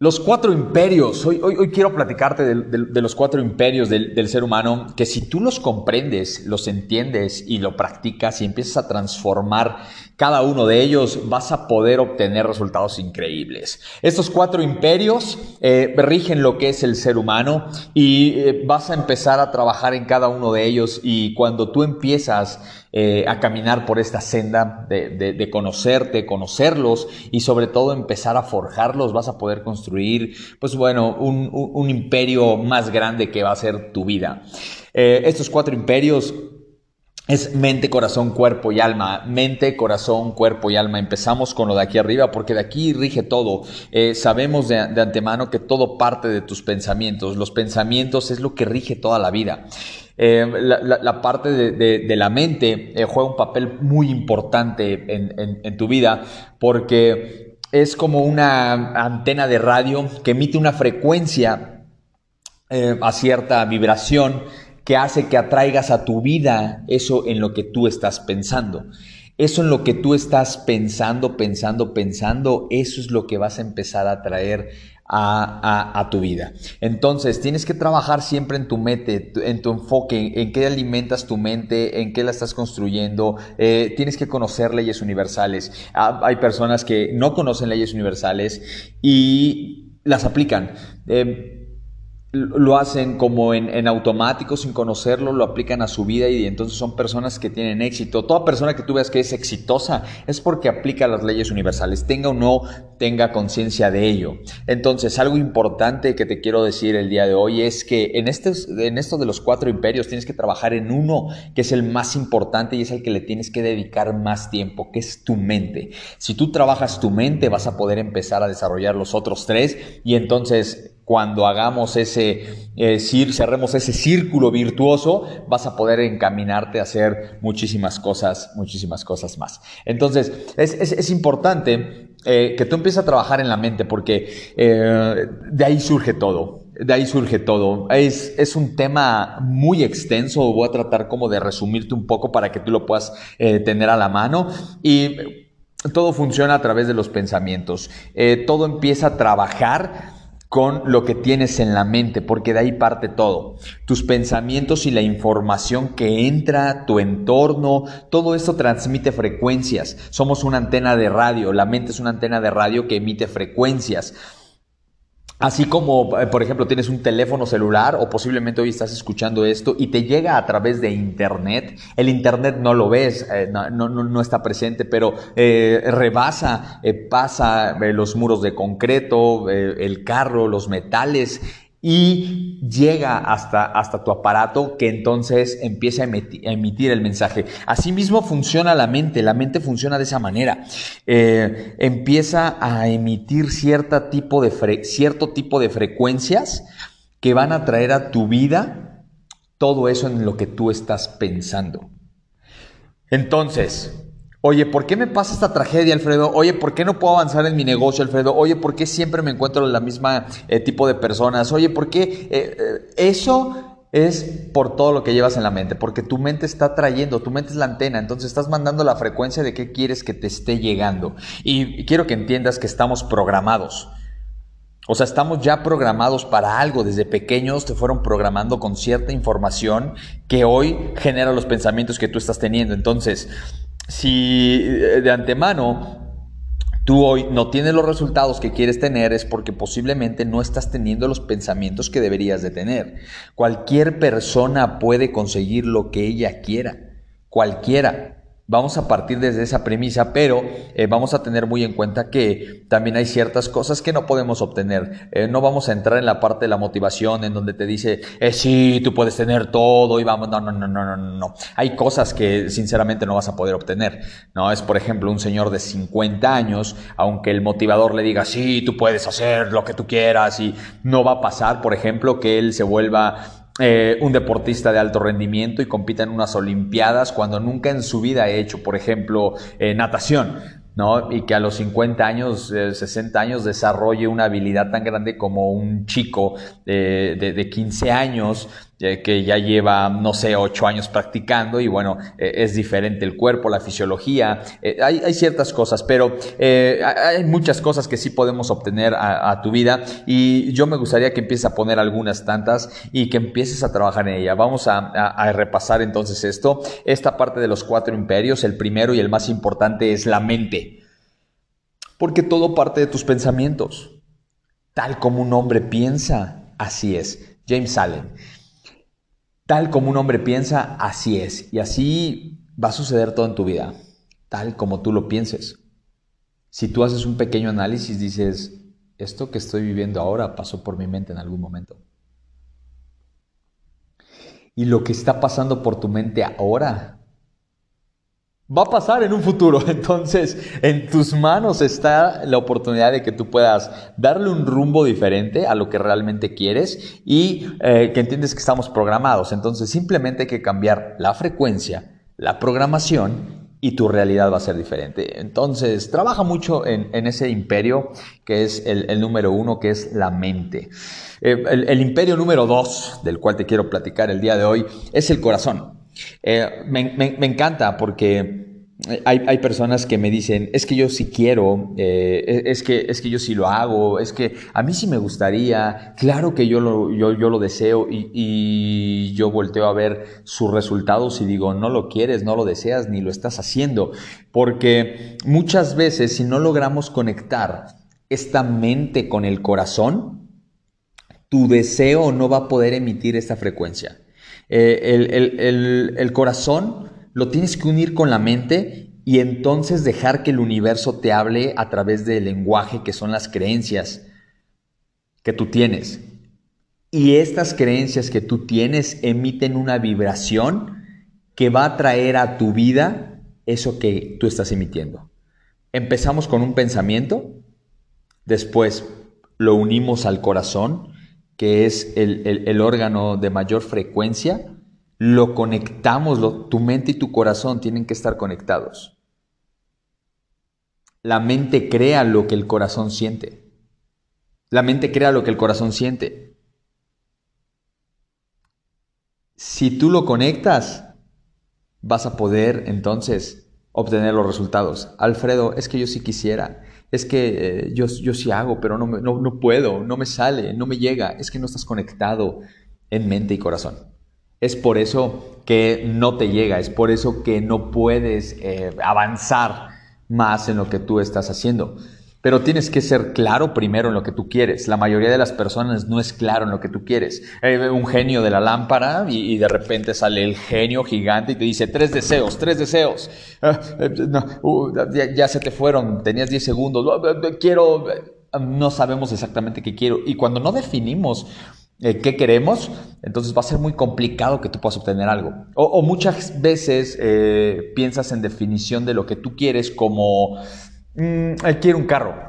Los cuatro imperios, hoy, hoy, hoy quiero platicarte de, los cuatro imperios del, ser humano, que si tú los comprendes, los entiendes y lo practicas y empiezas a transformar cada uno de ellos, vas a poder obtener resultados increíbles. Estos cuatro imperios eh, rigen lo que es el ser humano y eh, vas a empezar a trabajar en cada uno de ellos y cuando tú empiezas eh, a caminar por esta senda de, de, conocerte, conocerlos y sobre todo empezar a forjarlos, vas a poder construir, pues bueno, un, imperio más grande que va a ser tu vida. Eh, estos cuatro imperios es mente, corazón, cuerpo y alma. Mente, corazón, cuerpo y alma. Empezamos con lo de aquí arriba porque de aquí rige todo. Eh, sabemos de, antemano que todo parte de tus pensamientos. Los pensamientos es lo que rige toda la vida. Eh, la, parte de, la mente juega un papel muy importante en tu vida porque es como una antena de radio que emite una frecuencia eh, a cierta vibración que hace que atraigas a tu vida eso en lo que tú estás pensando. Eso en lo que tú estás pensando, pensando, pensando, eso es lo que vas a empezar a traer a, a, a, tu vida. Entonces, tienes que trabajar siempre en tu mente, en tu enfoque, en qué alimentas tu mente, en qué la estás construyendo. Eh, tienes que conocer leyes universales. Ah, hay personas que no conocen leyes universales y las aplican. Eh, lo hacen como en, automático sin conocerlo, lo aplican a su vida y entonces son personas que tienen éxito. Toda persona que tú veas que es exitosa es porque aplica las leyes universales, tenga o no tenga conciencia de ello. Entonces, algo importante que te quiero decir el día de hoy es que en, este, en de los cuatro imperios tienes que trabajar en uno que es el más importante y es el que le tienes que dedicar más tiempo, que es tu mente. Si tú trabajas tu mente vas a poder empezar a desarrollar los otros tres y entonces cuando hagamos ese, eh, ese círculo virtuoso, vas a poder encaminarte a hacer muchísimas cosas, muchísimas cosas más. Entonces, es, es, importante eh, que tú empieces a trabajar en la mente porque eh, de ahí surge todo. De ahí surge todo. Es, es, un tema muy extenso. Voy a tratar como de resumirte un poco para que tú lo puedas eh, tener a la mano. Y todo funciona a través de los pensamientos. Todo empieza a trabajar con lo que tienes en la mente, porque de ahí parte todo. Tus pensamientos y la información que entra, tu entorno, todo esto transmite frecuencias. Somos una antena de radio, la mente es una antena de radio que emite frecuencias. Así como, eh, por ejemplo, tienes un teléfono celular o posiblemente hoy estás escuchando esto y te llega a través de Internet. El Internet no lo ves, eh, no, está presente, pero eh, rebasa, pasa los muros de concreto, el carro, los metales y llega hasta, hasta tu aparato que entonces empieza a emitir, el mensaje. Asimismo funciona la mente, la mente funciona de esa manera. Eh, empieza a emitir cierto tipo de frecuencias que van a traer a tu vida todo eso en lo que tú estás pensando. Entonces, Oye, ¿por qué me pasa esta tragedia, Alfredo? Oye, ¿por qué no puedo avanzar en mi negocio, Alfredo? Oye, ¿por qué siempre me encuentro en la misma eh, tipo de personas? Oye, ¿por qué? Eh, eh, eso es por todo lo que llevas en la mente, porque tu mente está trayendo, tu mente es la antena, entonces estás mandando la frecuencia de qué quieres que te esté llegando. Y quiero que entiendas que estamos programados. O sea, estamos ya programados para algo. Desde pequeños te fueron programando con cierta información que hoy genera los pensamientos que tú estás teniendo. Entonces, si eh, de antemano tú hoy no tienes los resultados que quieres tener es porque posiblemente no estás teniendo los pensamientos que deberías de tener. Cualquier persona puede conseguir lo que ella quiera. Cualquiera. Vamos a partir desde esa premisa, pero eh, vamos a tener muy en cuenta que también hay ciertas cosas que no podemos obtener. Eh, no vamos a entrar en la parte de la motivación en donde te dice, eh, sí, tú puedes tener todo y vamos, no, no, no, no, no, no. Hay cosas que sinceramente no vas a poder obtener. No es, por ejemplo, un señor de 50 años, aunque el motivador le diga, sí, tú puedes hacer lo que tú quieras y no va a pasar, por ejemplo, que él se vuelva eh, un deportista de alto rendimiento y compita en unas Olimpiadas cuando nunca en su vida ha hecho, por ejemplo, eh, natación. ¿no? Y que a los 50 años, eh, 60 años desarrolle una habilidad tan grande como un chico de, de, de 15 años que ya lleva, no sé, ocho años practicando y bueno, eh, es diferente el cuerpo, la fisiología, eh, hay, ciertas cosas, pero eh, hay muchas cosas que sí podemos obtener a, tu vida y yo me gustaría que empieces a poner algunas tantas y que empieces a trabajar en ella. Vamos a, a repasar entonces esto, esta parte de los cuatro imperios, el primero y el más importante es la mente, porque todo parte de tus pensamientos. Tal como un hombre piensa, así es. James Allen. Tal como un hombre piensa, así es. Y así va a suceder todo en tu vida. Tal como tú lo pienses. Si tú haces un pequeño análisis, dices, esto que estoy viviendo ahora pasó por mi mente en algún momento. Y lo que está pasando por tu mente ahora va a pasar en un futuro. Entonces, en tus manos está la oportunidad de que tú puedas darle un rumbo diferente a lo que realmente quieres y eh, que entiendes que estamos programados. Entonces, simplemente hay que cambiar la frecuencia, la programación y tu realidad va a ser diferente. Entonces, trabaja mucho en, ese imperio que es el, número uno, que es la mente. Eh, el, imperio número dos, del cual te quiero platicar el día de hoy, es el corazón. Eh, me, encanta porque hay, personas que me dicen, es que yo sí quiero, eh, es, que, es que yo sí lo hago, es que a mí sí me gustaría, claro que yo lo, yo, lo deseo y, y, yo volteo a ver sus resultados y digo, no lo quieres, no lo deseas, ni lo estás haciendo, porque muchas veces si no logramos conectar esta mente con el corazón, tu deseo no va a poder emitir esta frecuencia. Eh, el, corazón lo tienes que unir con la mente y entonces dejar que el universo te hable a través del lenguaje que son las creencias que tú tienes. Y estas creencias que tú tienes emiten una vibración que va a traer a tu vida eso que tú estás emitiendo. Empezamos con un pensamiento, después lo unimos al corazón que es el, órgano de mayor frecuencia, lo conectamos, tu mente y tu corazón tienen que estar conectados. La mente crea lo que el corazón siente. La mente crea lo que el corazón siente. Si tú lo conectas, vas a poder entonces obtener los resultados. Alfredo, es que yo sí quisiera es que eh, yo, yo sí hago, pero no, no, no, puedo, no me sale, no me llega, es que no estás conectado en mente y corazón. Es por eso que no te llega, es por eso que no puedes eh, avanzar más en lo que tú estás haciendo. Pero tienes que ser claro primero en lo que tú quieres. La mayoría de las personas no es claro en lo que tú quieres. Hay un genio de la lámpara y, de repente sale el genio gigante y te dice tres deseos, tres deseos. Ah, eh, uh, ya, se te fueron, tenías 10 segundos. Quiero, no sabemos exactamente qué quiero. Y cuando no definimos eh, qué queremos, entonces va a ser muy complicado que tú puedas obtener algo. O, muchas veces eh, piensas en definición de lo que tú quieres como Mm, quiero un carro.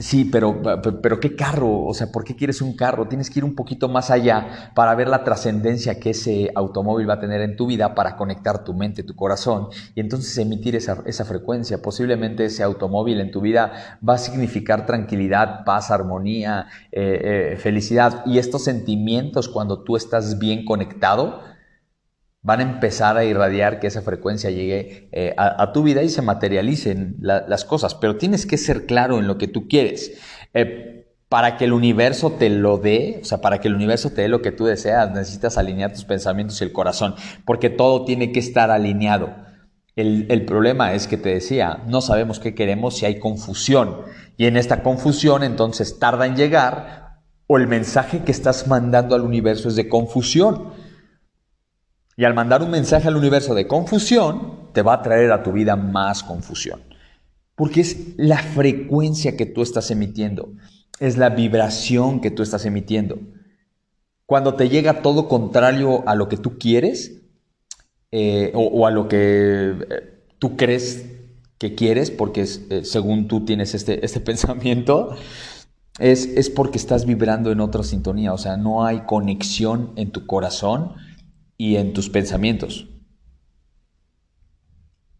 Sí, pero, pero ¿qué carro? O sea, ¿por qué quieres un carro? Tienes que ir un poquito más allá para ver la trascendencia que ese automóvil va a tener en tu vida para conectar tu mente, tu corazón y entonces emitir esa, frecuencia. Posiblemente ese automóvil en tu vida va a significar tranquilidad, paz, armonía, eh, eh, felicidad y estos sentimientos cuando tú estás bien conectado van a empezar a irradiar que esa frecuencia llegue eh, a, tu vida y se materialicen las cosas. Pero tienes que ser claro en lo que tú quieres. Eh, para que el universo te lo dé, o sea, para que el universo te dé lo que tú deseas, necesitas alinear tus pensamientos y el corazón, porque todo tiene que estar alineado. El, problema es que te decía, no sabemos qué queremos si hay confusión. Y en esta confusión entonces tarda en llegar o el mensaje que estás mandando al universo es de confusión. Y al mandar un mensaje al universo de confusión, te va a traer a tu vida más confusión. Porque es la frecuencia que tú estás emitiendo, es la vibración que tú estás emitiendo. Cuando te llega todo contrario a lo que tú quieres eh, o, a lo que eh, tú crees que quieres, porque eh, según tú tienes este, este pensamiento, es, es porque estás vibrando en otra sintonía, o sea, no hay conexión en tu corazón y en tus pensamientos.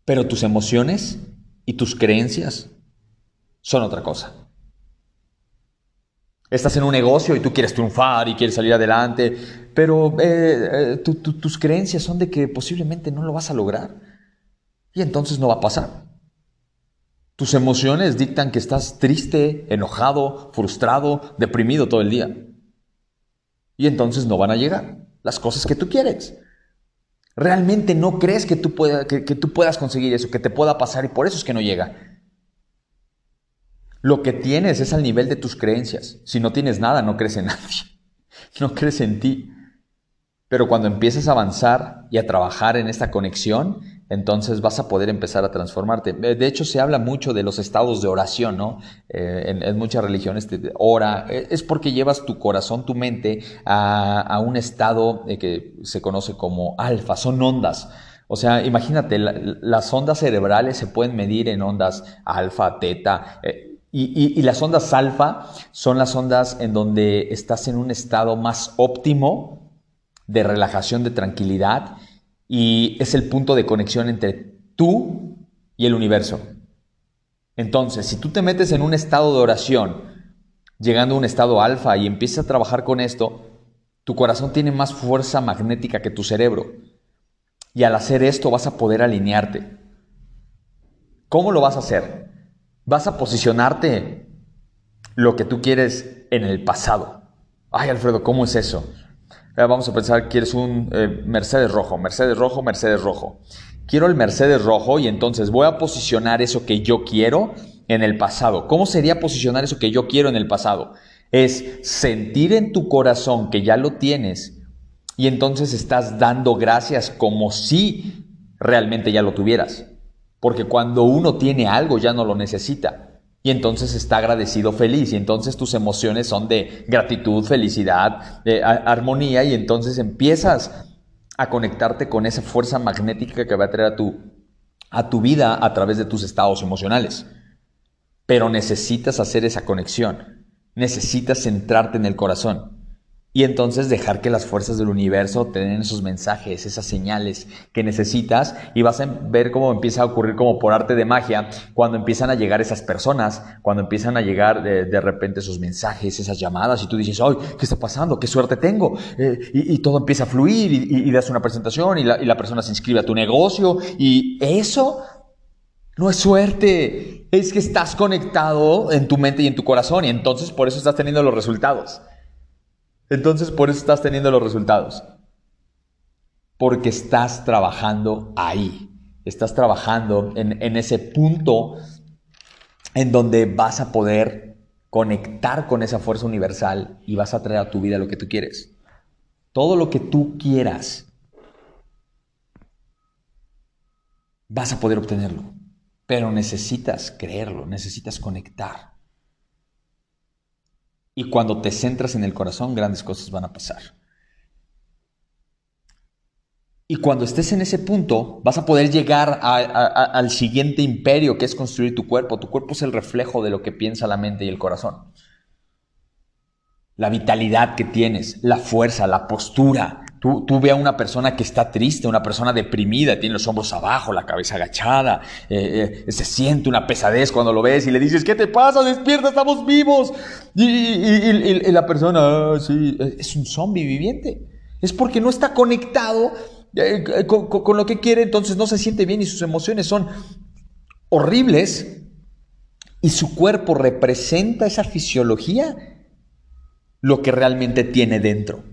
Pero tus emociones y tus creencias son otra cosa. Estás en un negocio y tú quieres triunfar y quieres salir adelante, pero eh, eh, tus creencias son de que posiblemente no lo vas a lograr. Y entonces no va a pasar. Tus emociones dictan que estás triste, enojado, frustrado, deprimido todo el día. Y entonces no van a llegar las cosas que tú quieres. Realmente no crees que tú, que tú puedas conseguir eso, que te pueda pasar y por eso es que no llega. Lo que tienes es al nivel de tus creencias. Si no tienes nada, no crees en nadie. No crees en ti. Pero cuando empiezas a avanzar y a trabajar en esta conexión, entonces vas a poder empezar a transformarte. Eh, de hecho, se habla mucho de los estados de oración, ¿no? Eh, en, muchas religiones te, ora, eh, es porque llevas tu corazón, tu mente a, un estado que se conoce como alfa, son ondas. O sea, imagínate, las ondas cerebrales se pueden medir en ondas alfa, teta. y, las ondas alfa son las ondas en donde estás en un estado más óptimo de relajación, de tranquilidad y es el punto de conexión entre tú y el universo. Entonces, si tú te metes en un estado de oración, llegando a un estado alfa y empiezas a trabajar con esto, tu corazón tiene más fuerza magnética que tu cerebro. Y al hacer esto vas a poder alinearte. ¿Cómo lo vas a hacer? Vas a posicionarte lo que tú quieres en el pasado. Ay, Alfredo, ¿cómo es eso? Vamos a pensar, que quieres un eh, Mercedes rojo, Mercedes rojo, Mercedes rojo. Quiero el Mercedes rojo y entonces voy a posicionar eso que yo quiero en el pasado. ¿Cómo sería posicionar eso que yo quiero en el pasado? Es sentir en tu corazón que ya lo tienes y entonces estás dando gracias como si realmente ya lo tuvieras. Porque cuando uno tiene algo ya no lo necesita y entonces está agradecido feliz y entonces tus emociones son de gratitud, felicidad, armonía y entonces empiezas a conectarte con esa fuerza magnética que va a traer a tu, a tu vida a través de tus estados emocionales. Pero necesitas hacer esa conexión, necesitas centrarte en el corazón. Y entonces dejar que las fuerzas del universo te den esos mensajes, esas señales que necesitas y vas a ver cómo empieza a ocurrir como por arte de magia cuando empiezan a llegar esas personas, cuando empiezan a llegar de, repente esos mensajes, esas llamadas y tú dices, ¡ay, qué está pasando! ¡Qué suerte tengo! Eh, y, todo empieza a fluir y, das una presentación la, y la persona se inscribe a tu negocio y eso no es suerte, es que estás conectado en tu mente y en tu corazón y entonces por eso estás teniendo los resultados. Entonces por eso estás teniendo los resultados. Porque estás trabajando ahí. Estás trabajando en, en ese punto en donde vas a poder conectar con esa fuerza universal y vas a traer a tu vida lo que tú quieres. Todo lo que tú quieras, vas a poder obtenerlo. Pero necesitas creerlo, necesitas conectar. Y cuando te centras en el corazón, grandes cosas van a pasar. Y cuando estés en ese punto, vas a poder llegar al siguiente imperio, que es construir tu cuerpo. Tu cuerpo es el reflejo de lo que piensa la mente y el corazón. La vitalidad que tienes, la fuerza, la postura, Tú, ve a una persona que está triste, una persona deprimida, tiene los hombros abajo, la cabeza agachada, eh, eh, se siente una pesadez cuando lo ves y le dices, ¿qué te pasa? Despierta, estamos vivos. Y, la persona, ah, sí, es un zombie viviente. Es porque no está conectado eh, con, con lo que quiere, entonces no se siente bien y sus emociones son horribles y su cuerpo representa esa fisiología, lo que realmente tiene dentro.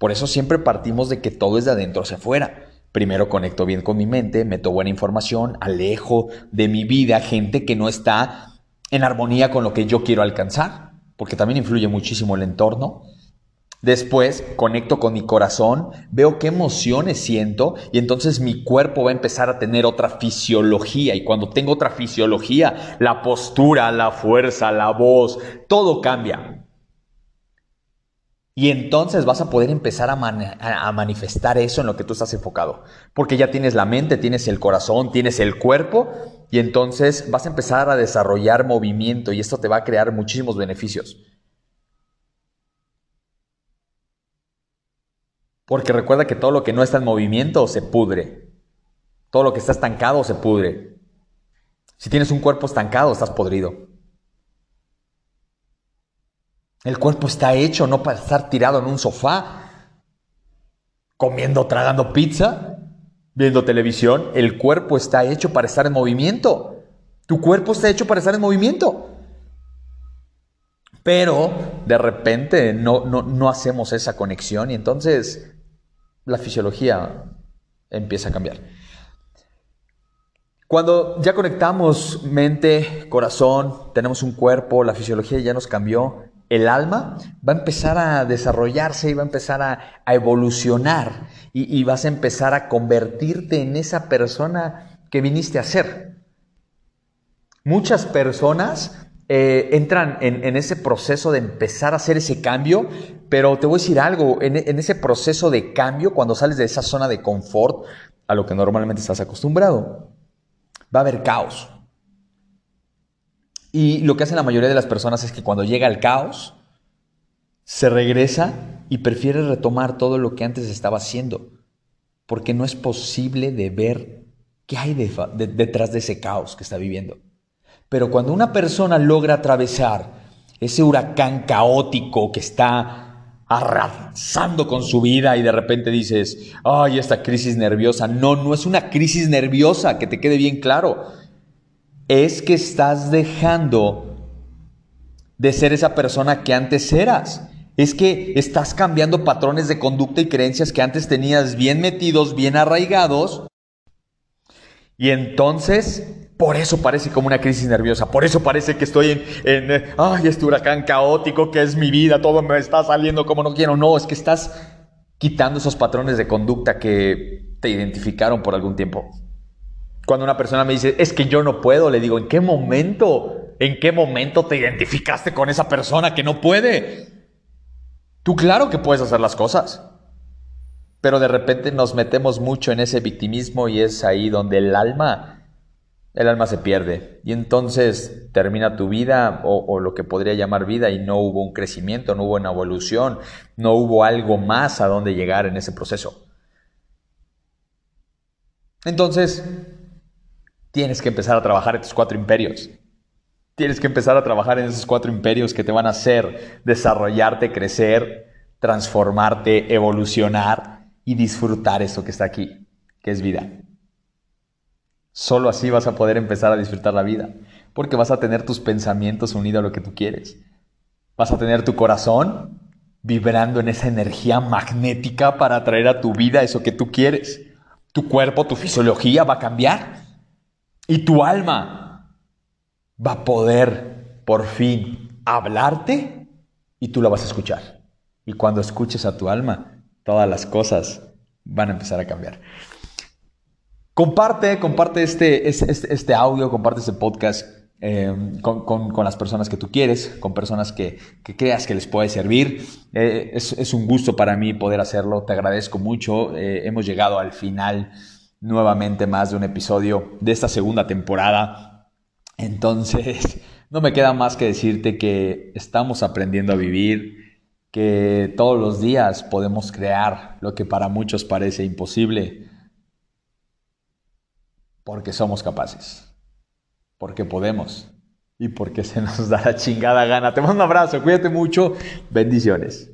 Por eso siempre partimos de que todo es de adentro hacia afuera. Primero conecto bien con mi mente, meto buena información, alejo de mi vida gente que no está en armonía con lo que yo quiero alcanzar, porque también influye muchísimo el entorno. Después conecto con mi corazón, veo qué emociones siento y entonces mi cuerpo va a empezar a tener otra fisiología y cuando tengo otra fisiología, la postura, la fuerza, la voz, todo cambia. Y entonces vas a poder empezar a, manifestar eso en lo que tú estás enfocado. Porque ya tienes la mente, tienes el corazón, tienes el cuerpo. Y entonces vas a empezar a desarrollar movimiento y esto te va a crear muchísimos beneficios. Porque recuerda que todo lo que no está en movimiento se pudre. Todo lo que está estancado se pudre. Si tienes un cuerpo estancado, estás podrido. El cuerpo está hecho no para estar tirado en un sofá, comiendo, tragando pizza, viendo televisión. El cuerpo está hecho para estar en movimiento. Tu cuerpo está hecho para estar en movimiento. Pero de repente no, no, hacemos esa conexión y entonces la fisiología empieza a cambiar. Cuando ya conectamos mente, corazón, tenemos un cuerpo, la fisiología ya nos cambió, el alma va a empezar a desarrollarse y va a empezar a, evolucionar y, vas a empezar a convertirte en esa persona que viniste a ser. Muchas personas eh, entran en, ese proceso de empezar a hacer ese cambio, pero te voy a decir algo, en, en ese proceso de cambio, cuando sales de esa zona de confort a lo que normalmente estás acostumbrado, va a haber caos. Y lo que hacen la mayoría de las personas es que cuando llega el caos, se regresa y prefiere retomar todo lo que antes estaba haciendo, porque no es posible de ver qué hay detrás de ese caos que está viviendo. Pero cuando una persona logra atravesar ese huracán caótico que está arrasando con su vida y de repente dices, ay, esta crisis nerviosa. No, no es una crisis nerviosa, que te quede bien claro. Es que estás dejando de ser esa persona que antes eras. Es que estás cambiando patrones de conducta y creencias que antes tenías bien metidos, bien arraigados. Y entonces por eso parece como una crisis nerviosa, por eso parece que estoy en, en, ay, este huracán caótico que es mi vida, todo me está saliendo como no quiero. No, es que estás quitando esos patrones de conducta que te identificaron por algún tiempo. Cuando una persona me dice, es que yo no puedo, le digo, ¿en qué momento? ¿En qué momento te identificaste con esa persona que no puede? Tú claro que puedes hacer las cosas. Pero de repente nos metemos mucho en ese victimismo y es ahí donde el alma el alma se pierde y entonces termina tu vida o, lo que podría llamar vida y no hubo un crecimiento, no hubo una evolución, no hubo algo más a donde llegar en ese proceso. Entonces, tienes que empezar a trabajar en tus cuatro imperios. Tienes que empezar a trabajar en esos cuatro imperios que te van a hacer desarrollarte, crecer, transformarte, evolucionar y disfrutar eso que está aquí, que es vida. Solo así vas a poder empezar a disfrutar la vida, porque vas a tener tus pensamientos unidos a lo que tú quieres. Vas a tener tu corazón vibrando en esa energía magnética para atraer a tu vida eso que tú quieres. Tu cuerpo, tu fisiología va a cambiar y tu alma va a poder por fin hablarte y tú la vas a escuchar. Y cuando escuches a tu alma, todas las cosas van a empezar a cambiar. Comparte, comparte este, este, audio, comparte este podcast eh, con, las personas que tú quieres, con personas que, creas que les puede servir. Eh, es, un gusto para mí poder hacerlo, te agradezco mucho. Eh, hemos llegado al final nuevamente más de un episodio de esta segunda temporada. Entonces, no me queda más que decirte que estamos aprendiendo a vivir, que todos los días podemos crear lo que para muchos parece imposible porque somos capaces, porque podemos y porque se nos da la chingada gana. Te mando un abrazo, cuídate mucho, bendiciones.